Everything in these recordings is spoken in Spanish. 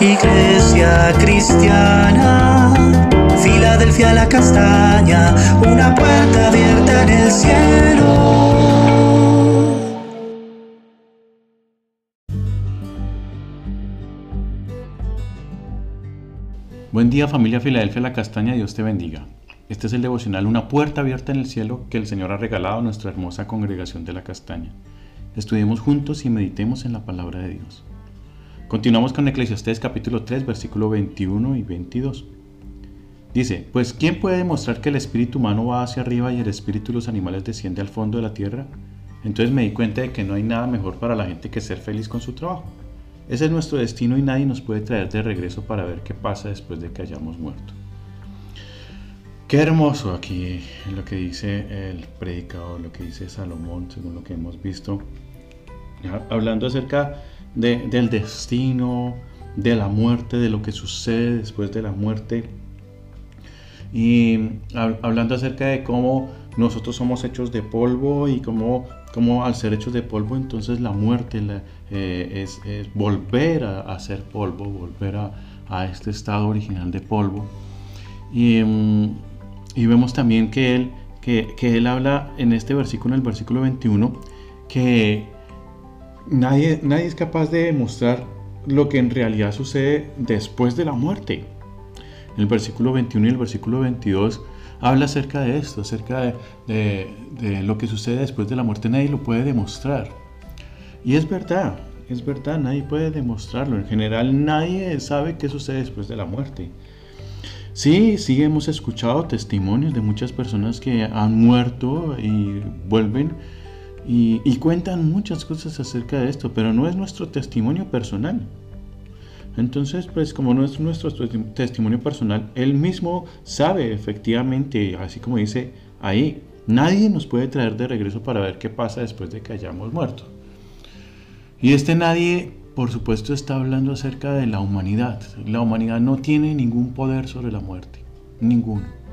Iglesia cristiana, Filadelfia la castaña, una puerta abierta en el cielo. Buen día familia Filadelfia la castaña, Dios te bendiga. Este es el devocional Una puerta abierta en el cielo que el Señor ha regalado a nuestra hermosa congregación de la castaña. Estudiemos juntos y meditemos en la palabra de Dios. Continuamos con Eclesiastés capítulo 3 versículo 21 y 22. Dice, pues ¿quién puede demostrar que el espíritu humano va hacia arriba y el espíritu de los animales desciende al fondo de la tierra? Entonces me di cuenta de que no hay nada mejor para la gente que ser feliz con su trabajo. Ese es nuestro destino y nadie nos puede traer de regreso para ver qué pasa después de que hayamos muerto. Qué hermoso aquí lo que dice el predicador, lo que dice Salomón, según lo que hemos visto, hablando acerca del destino, de la muerte, de lo que sucede después de la muerte. Y hablando acerca de cómo nosotros somos hechos de polvo y cómo, cómo al ser hechos de polvo, entonces la muerte eh, es, volver a, ser polvo, volver a, este estado original de polvo. Y, mm, y vemos también que él, que, que él habla en este versículo, en el versículo 21, que Nadie, es capaz de demostrar lo que en realidad sucede después de la muerte. El versículo 21 y el versículo 22 habla acerca de esto, acerca de, lo que sucede después de la muerte. Nadie lo puede demostrar. Y es verdad, es verdad, nadie puede demostrarlo. En general nadie sabe qué sucede después de la muerte. Sí, sí hemos escuchado testimonios de muchas personas que han muerto y vuelven y, cuentan muchas cosas acerca de esto, pero no es nuestro testimonio personal. Entonces, pues como no es nuestro testimonio personal, él mismo sabe efectivamente, así como dice ahí, nadie nos puede traer de regreso para ver qué pasa después de que hayamos muerto. Y este nadie, por supuesto, está hablando acerca de la humanidad. La humanidad no tiene ningún poder sobre la muerte, ninguno.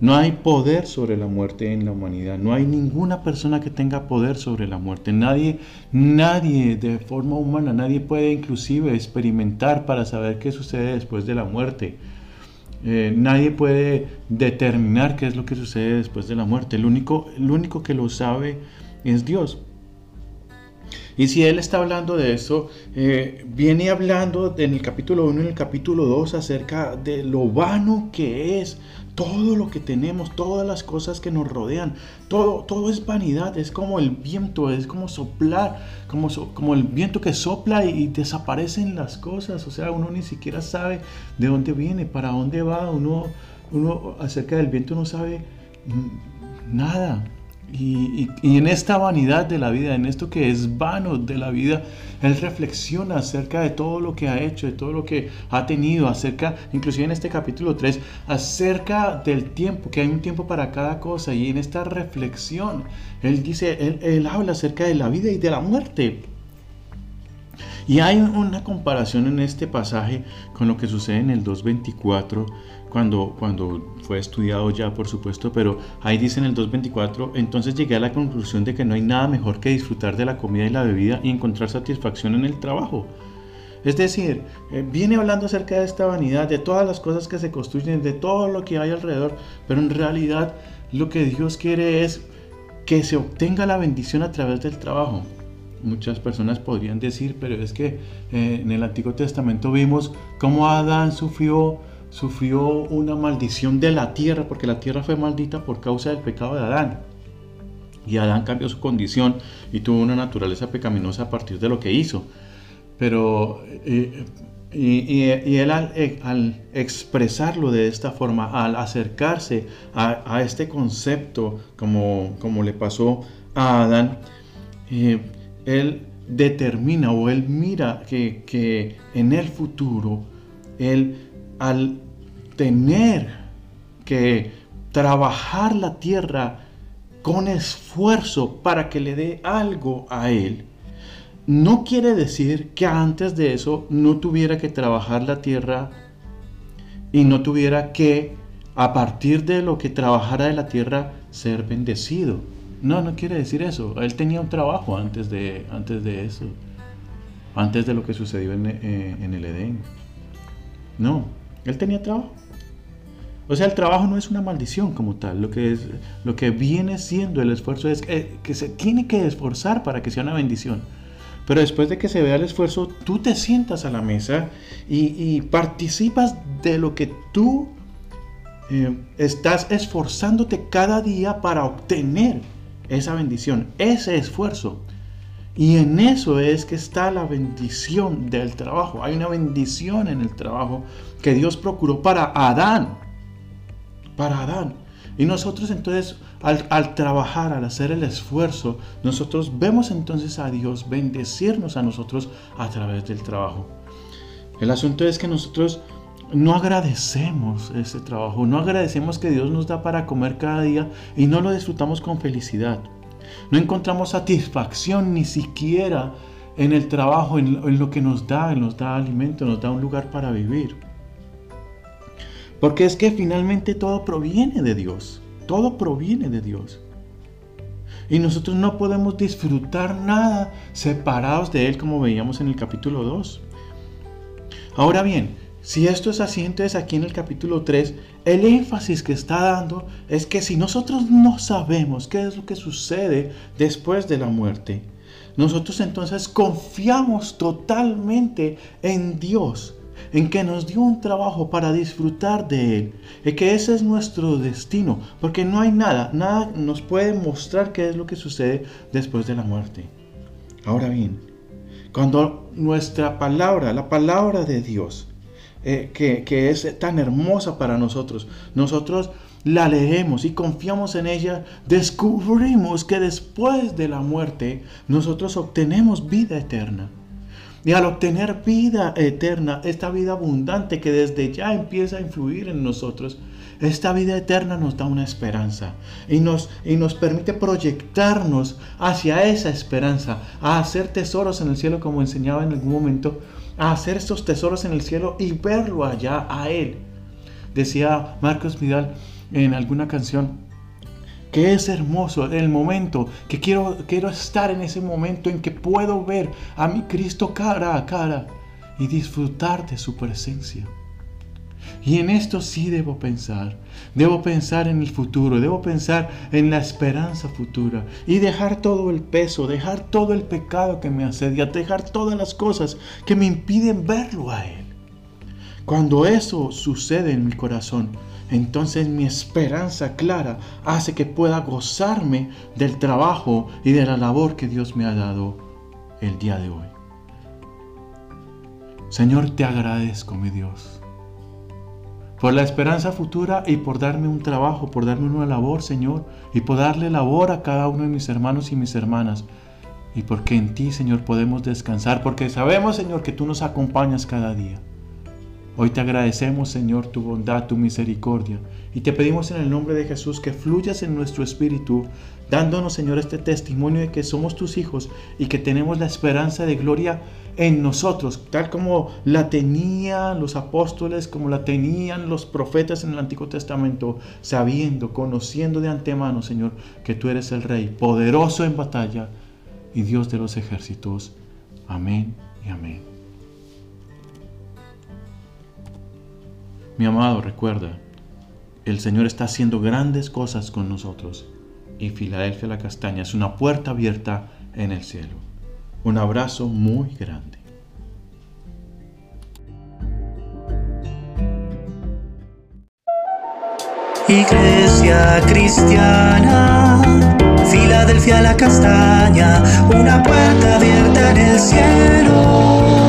No hay poder sobre la muerte en la humanidad. No hay ninguna persona que tenga poder sobre la muerte. Nadie, nadie de forma humana, nadie puede inclusive experimentar para saber qué sucede después de la muerte. Eh, nadie puede determinar qué es lo que sucede después de la muerte. El único, el único que lo sabe es Dios. Y si Él está hablando de eso, eh, viene hablando en el capítulo 1 y en el capítulo 2 acerca de lo vano que es todo lo que tenemos, todas las cosas que nos rodean, todo, todo es vanidad, es como el viento, es como soplar, como, como el viento que sopla y, desaparecen las cosas, o sea, uno ni siquiera sabe de dónde viene, para dónde va, uno, uno acerca del viento no sabe nada, y, en esta vanidad de la vida, en esto que es vano de la vida, Él reflexiona acerca de todo lo que ha hecho, de todo lo que ha tenido, acerca, inclusive en este capítulo 3, acerca del tiempo, que hay un tiempo para cada cosa. Y en esta reflexión, Él dice, Él, él habla acerca de la vida y de la muerte. Y hay una comparación en este pasaje con lo que sucede en el 2.24 cuando, cuando fue estudiado ya, por supuesto, pero ahí dice en el 2.24, entonces llegué a la conclusión de que no hay nada mejor que disfrutar de la comida y la bebida y encontrar satisfacción en el trabajo. Es decir, eh, viene hablando acerca de esta vanidad, de todas las cosas que se construyen, de todo lo que hay alrededor, pero en realidad lo que Dios quiere es que se obtenga la bendición a través del trabajo. Muchas personas podrían decir, pero es que eh, en el Antiguo Testamento vimos cómo Adán sufrió sufrió una maldición de la tierra, porque la tierra fue maldita por causa del pecado de Adán. Y Adán cambió su condición y tuvo una naturaleza pecaminosa a partir de lo que hizo. Pero, eh, y, él eh, al, expresarlo de esta forma, al acercarse a, este concepto, como, como, le pasó a Adán, él determina o él mira que, que en el futuro, él al tener que trabajar la tierra con esfuerzo para que le dé algo a él, no quiere decir que antes de eso no tuviera que trabajar la tierra y no tuviera que, a partir de lo que trabajara de la tierra, ser bendecido. No, no quiere decir eso. Él tenía un trabajo antes de, antes de eso. antes de lo que sucedió en, eh, en el Edén. No, él tenía trabajo. O sea, el trabajo no es una maldición como tal. Lo que, es, lo que viene siendo el esfuerzo es que, que, se tiene que esforzar para que sea una bendición. Pero después de que se vea el esfuerzo, tú te sientas a la mesa y, y participas de lo que tú eh, estás esforzándote cada día para obtener esa bendición, ese esfuerzo. Y en eso es que está la bendición del trabajo. Hay una bendición en el trabajo que Dios procuró para Adán. Para Adán. Y nosotros entonces, al, al, trabajar, al hacer el esfuerzo, nosotros vemos entonces a Dios bendecirnos a nosotros a través del trabajo. El asunto es que nosotros no agradecemos ese trabajo, no agradecemos que Dios nos da para comer cada día y no lo disfrutamos con felicidad. No encontramos satisfacción ni siquiera en el trabajo, en, lo que nos da, nos da alimento, nos da un lugar para vivir. Porque es que finalmente todo proviene de Dios, todo proviene de Dios. Y nosotros no podemos disfrutar nada separados de Él como veíamos en el capítulo 2. Ahora bien, si esto es así, entonces aquí en el capítulo 3, el énfasis que está dando es que si nosotros no sabemos qué es lo que sucede después de la muerte, nosotros entonces confiamos totalmente en Dios, en que nos dio un trabajo para disfrutar de Él, y que ese es nuestro destino, porque no hay nada, nada nos puede mostrar qué es lo que sucede después de la muerte. Ahora bien, cuando nuestra palabra, la palabra de Dios, eh, que, que es tan hermosa para nosotros. Nosotros la leemos y confiamos en ella, descubrimos que después de la muerte nosotros obtenemos vida eterna. Y al obtener vida eterna, esta vida abundante que desde ya empieza a influir en nosotros, esta vida eterna nos da una esperanza y nos, y nos permite proyectarnos hacia esa esperanza, a hacer tesoros en el cielo como enseñaba en algún momento hacer estos tesoros en el cielo y verlo allá a Él. Decía Marcos Vidal en alguna canción, que es hermoso el momento, que quiero, quiero estar en ese momento en que puedo ver a mi Cristo cara a cara y disfrutar de su presencia. Y en esto sí debo pensar. Debo pensar en el futuro, debo pensar en la esperanza futura y dejar todo el peso, dejar todo el pecado que me asedia, dejar todas las cosas que me impiden verlo a Él. Cuando eso sucede en mi corazón, entonces mi esperanza clara hace que pueda gozarme del trabajo y de la labor que Dios me ha dado el día de hoy. Señor, te agradezco, mi Dios por la esperanza futura y por darme un trabajo, por darme una labor, Señor, y por darle labor a cada uno de mis hermanos y mis hermanas. Y porque en ti, Señor, podemos descansar, porque sabemos, Señor, que tú nos acompañas cada día. Hoy te agradecemos, Señor, tu bondad, tu misericordia, y te pedimos en el nombre de Jesús que fluyas en nuestro espíritu, dándonos, Señor, este testimonio de que somos tus hijos y que tenemos la esperanza de gloria en nosotros, tal como la tenían los apóstoles, como la tenían los profetas en el Antiguo Testamento, sabiendo, conociendo de antemano, Señor, que tú eres el Rey, poderoso en batalla y Dios de los ejércitos. Amén y amén. Mi amado, recuerda, el Señor está haciendo grandes cosas con nosotros y Filadelfia la Castaña es una puerta abierta en el cielo. Un abrazo muy grande. Iglesia cristiana, Filadelfia la castaña, una puerta abierta en el cielo.